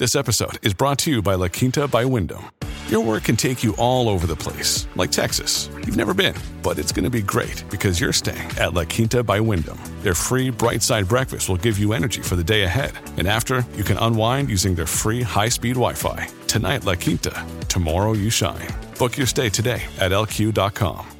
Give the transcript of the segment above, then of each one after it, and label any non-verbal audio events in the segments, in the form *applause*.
This episode is brought to you by La Quinta by Wyndham. Your work can take you all over the place, like Texas. You've never been, but it's going to be great because you're staying at La Quinta by Wyndham. Their free bright side breakfast will give you energy for the day ahead. And after, you can unwind using their free high speed Wi Fi. Tonight, La Quinta. Tomorrow, you shine. Book your stay today at lq.com.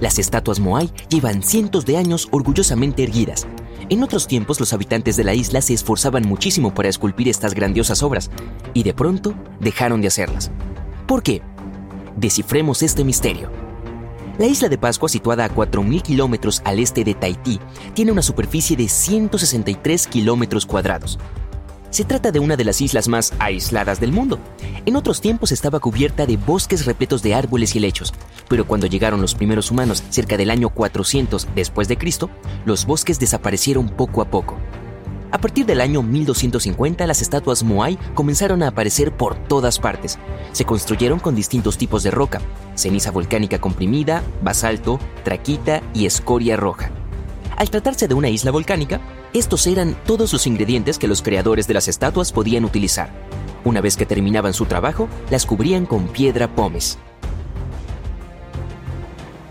Las estatuas Moai llevan cientos de años orgullosamente erguidas. En otros tiempos los habitantes de la isla se esforzaban muchísimo para esculpir estas grandiosas obras y de pronto dejaron de hacerlas. ¿Por qué? Descifremos este misterio. La isla de Pascua, situada a 4.000 kilómetros al este de Tahití, tiene una superficie de 163 kilómetros cuadrados. Se trata de una de las islas más aisladas del mundo. En otros tiempos estaba cubierta de bosques repletos de árboles y helechos, pero cuando llegaron los primeros humanos cerca del año 400 después de Cristo, los bosques desaparecieron poco a poco. A partir del año 1250, las estatuas Moai comenzaron a aparecer por todas partes. Se construyeron con distintos tipos de roca, ceniza volcánica comprimida, basalto, traquita y escoria roja. Al tratarse de una isla volcánica, estos eran todos los ingredientes que los creadores de las estatuas podían utilizar. Una vez que terminaban su trabajo, las cubrían con piedra pómez.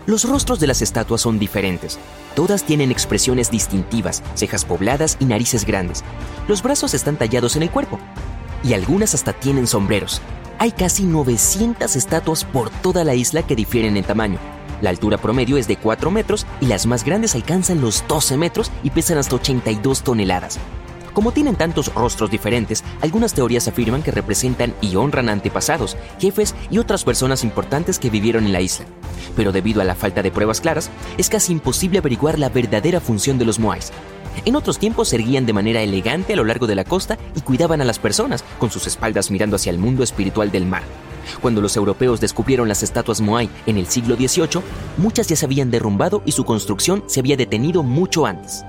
Los rostros de las estatuas son diferentes. Todas tienen expresiones distintivas, cejas pobladas y narices grandes. Los brazos están tallados en el cuerpo. Y algunas hasta tienen sombreros. Hay casi 900 estatuas por toda la isla que difieren en tamaño. La altura promedio es de 4 metros y las más grandes alcanzan los 12 metros y pesan hasta 82 toneladas. Como tienen tantos rostros diferentes, algunas teorías afirman que representan y honran antepasados, jefes y otras personas importantes que vivieron en la isla. Pero debido a la falta de pruebas claras, es casi imposible averiguar la verdadera función de los moais. En otros tiempos se erguían de manera elegante a lo largo de la costa y cuidaban a las personas, con sus espaldas mirando hacia el mundo espiritual del mar. Cuando los europeos descubrieron las estatuas Moai en el siglo XVIII, muchas ya se habían derrumbado y su construcción se había detenido mucho antes.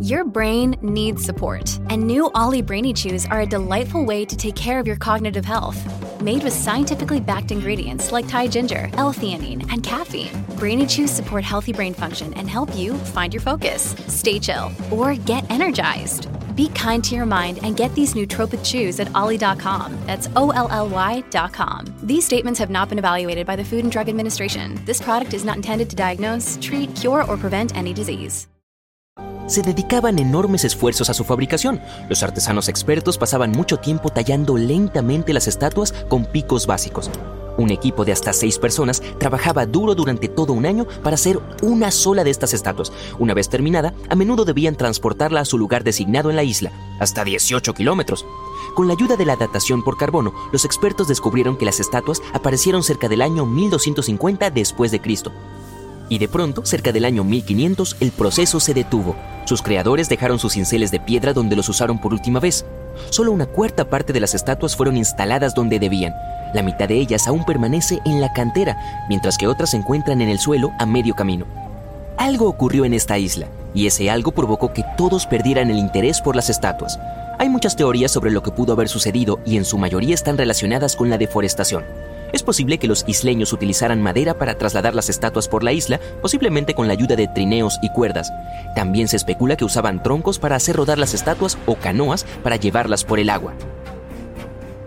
Your brain needs support, and new Ollie Brainy Chews are a delightful way to take care of your cognitive health. Made with scientifically backed ingredients like Thai ginger, L-theanine, and caffeine, Brainy Chews support healthy brain function and help you find your focus, stay chill, or get energized. Be kind to your mind and get these nootropic chews at ollie.com. That's O L L Y.com. These statements have not been evaluated by the Food and Drug Administration. This product is not intended to diagnose, treat, cure, or prevent any disease. se dedicaban enormes esfuerzos a su fabricación. Los artesanos expertos pasaban mucho tiempo tallando lentamente las estatuas con picos básicos. Un equipo de hasta seis personas trabajaba duro durante todo un año para hacer una sola de estas estatuas. Una vez terminada, a menudo debían transportarla a su lugar designado en la isla, hasta 18 kilómetros. Con la ayuda de la datación por carbono, los expertos descubrieron que las estatuas aparecieron cerca del año 1250 después de Cristo. Y de pronto, cerca del año 1500, el proceso se detuvo. Sus creadores dejaron sus cinceles de piedra donde los usaron por última vez. Solo una cuarta parte de las estatuas fueron instaladas donde debían. La mitad de ellas aún permanece en la cantera, mientras que otras se encuentran en el suelo a medio camino. Algo ocurrió en esta isla, y ese algo provocó que todos perdieran el interés por las estatuas. Hay muchas teorías sobre lo que pudo haber sucedido y en su mayoría están relacionadas con la deforestación. Es posible que los isleños utilizaran madera para trasladar las estatuas por la isla, posiblemente con la ayuda de trineos y cuerdas. También se especula que usaban troncos para hacer rodar las estatuas o canoas para llevarlas por el agua.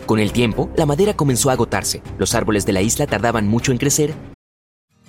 Con el tiempo, la madera comenzó a agotarse. Los árboles de la isla tardaban mucho en crecer.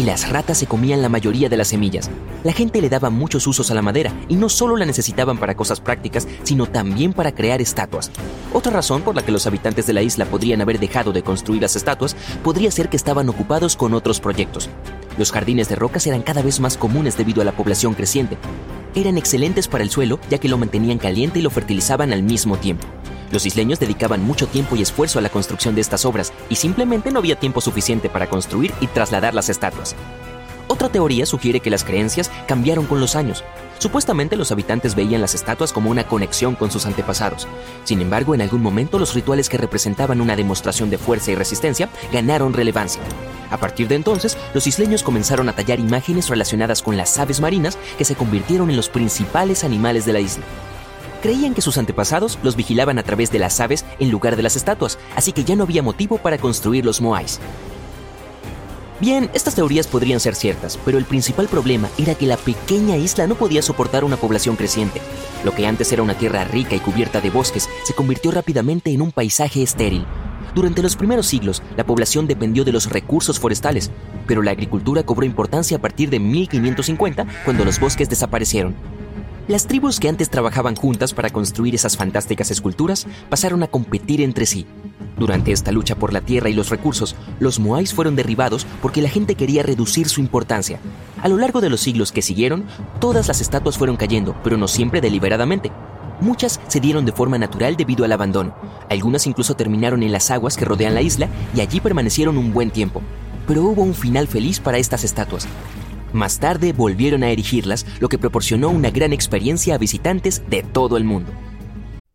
Y las ratas se comían la mayoría de las semillas. La gente le daba muchos usos a la madera y no solo la necesitaban para cosas prácticas, sino también para crear estatuas. Otra razón por la que los habitantes de la isla podrían haber dejado de construir las estatuas podría ser que estaban ocupados con otros proyectos. Los jardines de rocas eran cada vez más comunes debido a la población creciente. Eran excelentes para el suelo ya que lo mantenían caliente y lo fertilizaban al mismo tiempo. Los isleños dedicaban mucho tiempo y esfuerzo a la construcción de estas obras y simplemente no había tiempo suficiente para construir y trasladar las estatuas. Otra teoría sugiere que las creencias cambiaron con los años. Supuestamente los habitantes veían las estatuas como una conexión con sus antepasados. Sin embargo, en algún momento los rituales que representaban una demostración de fuerza y resistencia ganaron relevancia. A partir de entonces, los isleños comenzaron a tallar imágenes relacionadas con las aves marinas que se convirtieron en los principales animales de la isla. Creían que sus antepasados los vigilaban a través de las aves en lugar de las estatuas, así que ya no había motivo para construir los moais. Bien, estas teorías podrían ser ciertas, pero el principal problema era que la pequeña isla no podía soportar una población creciente. Lo que antes era una tierra rica y cubierta de bosques se convirtió rápidamente en un paisaje estéril. Durante los primeros siglos, la población dependió de los recursos forestales, pero la agricultura cobró importancia a partir de 1550, cuando los bosques desaparecieron. Las tribus que antes trabajaban juntas para construir esas fantásticas esculturas pasaron a competir entre sí. Durante esta lucha por la tierra y los recursos, los moais fueron derribados porque la gente quería reducir su importancia. A lo largo de los siglos que siguieron, todas las estatuas fueron cayendo, pero no siempre deliberadamente. Muchas se dieron de forma natural debido al abandono. Algunas incluso terminaron en las aguas que rodean la isla y allí permanecieron un buen tiempo. Pero hubo un final feliz para estas estatuas. Más tarde volvieron a erigirlas, lo que proporcionó una gran experiencia a visitantes de todo el mundo.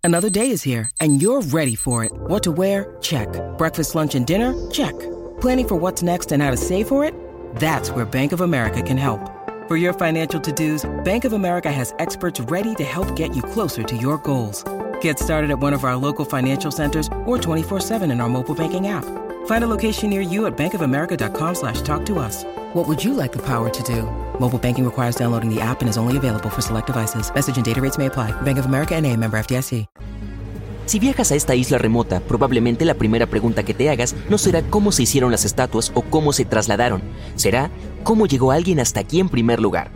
Another day is here and you're ready for it. What to wear? Check. Breakfast, lunch and dinner? Check. Planning for what's next and how to save for it? That's where Bank of America can help. For your financial to-dos, Bank of America has experts ready to help get you closer to your goals. Get started at one of our local financial centers or 24-7 in our mobile banking app. Find a location near you at bankofamerica.com slash talk to us. What would you like the power to do? Mobile banking requires downloading the app and is only available for select devices. Message and data rates may apply. Bank of America NA, member FDIC. Si viajas a esta isla remota, probablemente la primera pregunta que te hagas no será cómo se hicieron las estatuas o cómo se trasladaron. Será cómo llegó alguien hasta aquí en primer lugar.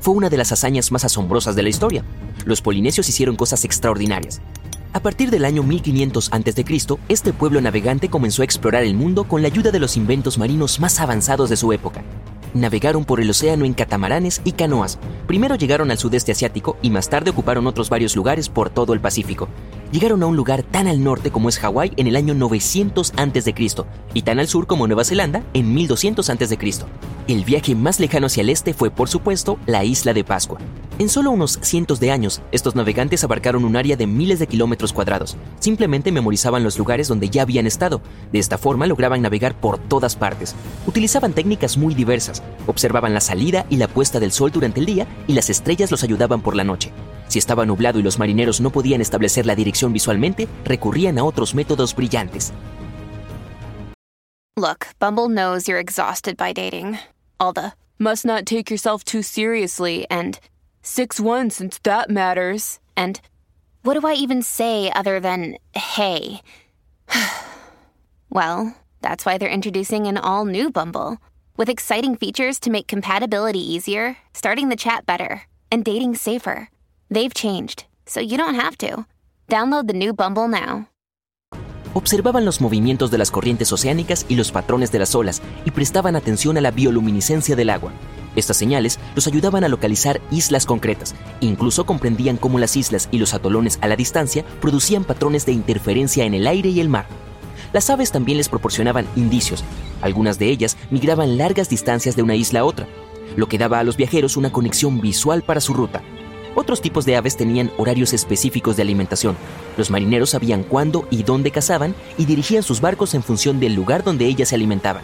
Fue una de las hazañas más asombrosas de la historia. Los polinesios hicieron cosas extraordinarias. A partir del año 1500 a.C., este pueblo navegante comenzó a explorar el mundo con la ayuda de los inventos marinos más avanzados de su época. Navegaron por el océano en catamaranes y canoas. Primero llegaron al sudeste asiático y más tarde ocuparon otros varios lugares por todo el Pacífico. Llegaron a un lugar tan al norte como es Hawái en el año 900 a.C. y tan al sur como Nueva Zelanda en 1200 a.C. El viaje más lejano hacia el este fue, por supuesto, la isla de Pascua. En solo unos cientos de años, estos navegantes abarcaron un área de miles de kilómetros cuadrados. Simplemente memorizaban los lugares donde ya habían estado. De esta forma lograban navegar por todas partes. Utilizaban técnicas muy diversas. Observaban la salida y la puesta del sol durante el día y las estrellas los ayudaban por la noche. Si estaba nublado y los marineros no podían establecer la dirección visualmente, recurrían a otros métodos brillantes. Look, Bumble knows you're exhausted by dating. All the must not take yourself too seriously and 6 1 since that matters. And what do I even say other than hey? *sighs* well, that's why they're introducing an all new Bumble with exciting features to make compatibility easier, starting the chat better, and dating safer. They've changed, so you don't have to. Download the new Bumble now. Observaban los movimientos de las corrientes oceánicas y los patrones de las olas y prestaban atención a la bioluminiscencia del agua. Estas señales los ayudaban a localizar islas concretas. Incluso comprendían cómo las islas y los atolones a la distancia producían patrones de interferencia en el aire y el mar. Las aves también les proporcionaban indicios. Algunas de ellas migraban largas distancias de una isla a otra, lo que daba a los viajeros una conexión visual para su ruta. Otros tipos de aves tenían horarios específicos de alimentación. Los marineros sabían cuándo y dónde cazaban y dirigían sus barcos en función del lugar donde ellas se alimentaban.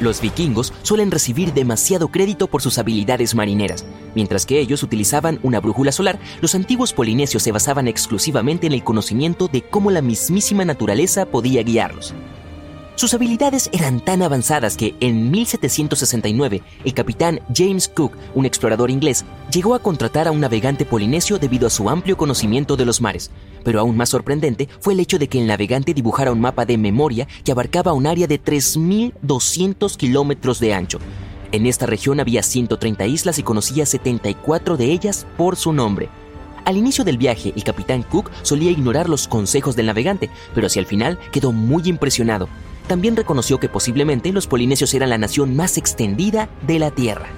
Los vikingos suelen recibir demasiado crédito por sus habilidades marineras. Mientras que ellos utilizaban una brújula solar, los antiguos polinesios se basaban exclusivamente en el conocimiento de cómo la mismísima naturaleza podía guiarlos. Sus habilidades eran tan avanzadas que en 1769 el capitán James Cook, un explorador inglés, llegó a contratar a un navegante polinesio debido a su amplio conocimiento de los mares. Pero aún más sorprendente fue el hecho de que el navegante dibujara un mapa de memoria que abarcaba un área de 3.200 kilómetros de ancho. En esta región había 130 islas y conocía 74 de ellas por su nombre. Al inicio del viaje, el capitán Cook solía ignorar los consejos del navegante, pero hacia el final quedó muy impresionado. También reconoció que posiblemente los polinesios eran la nación más extendida de la Tierra.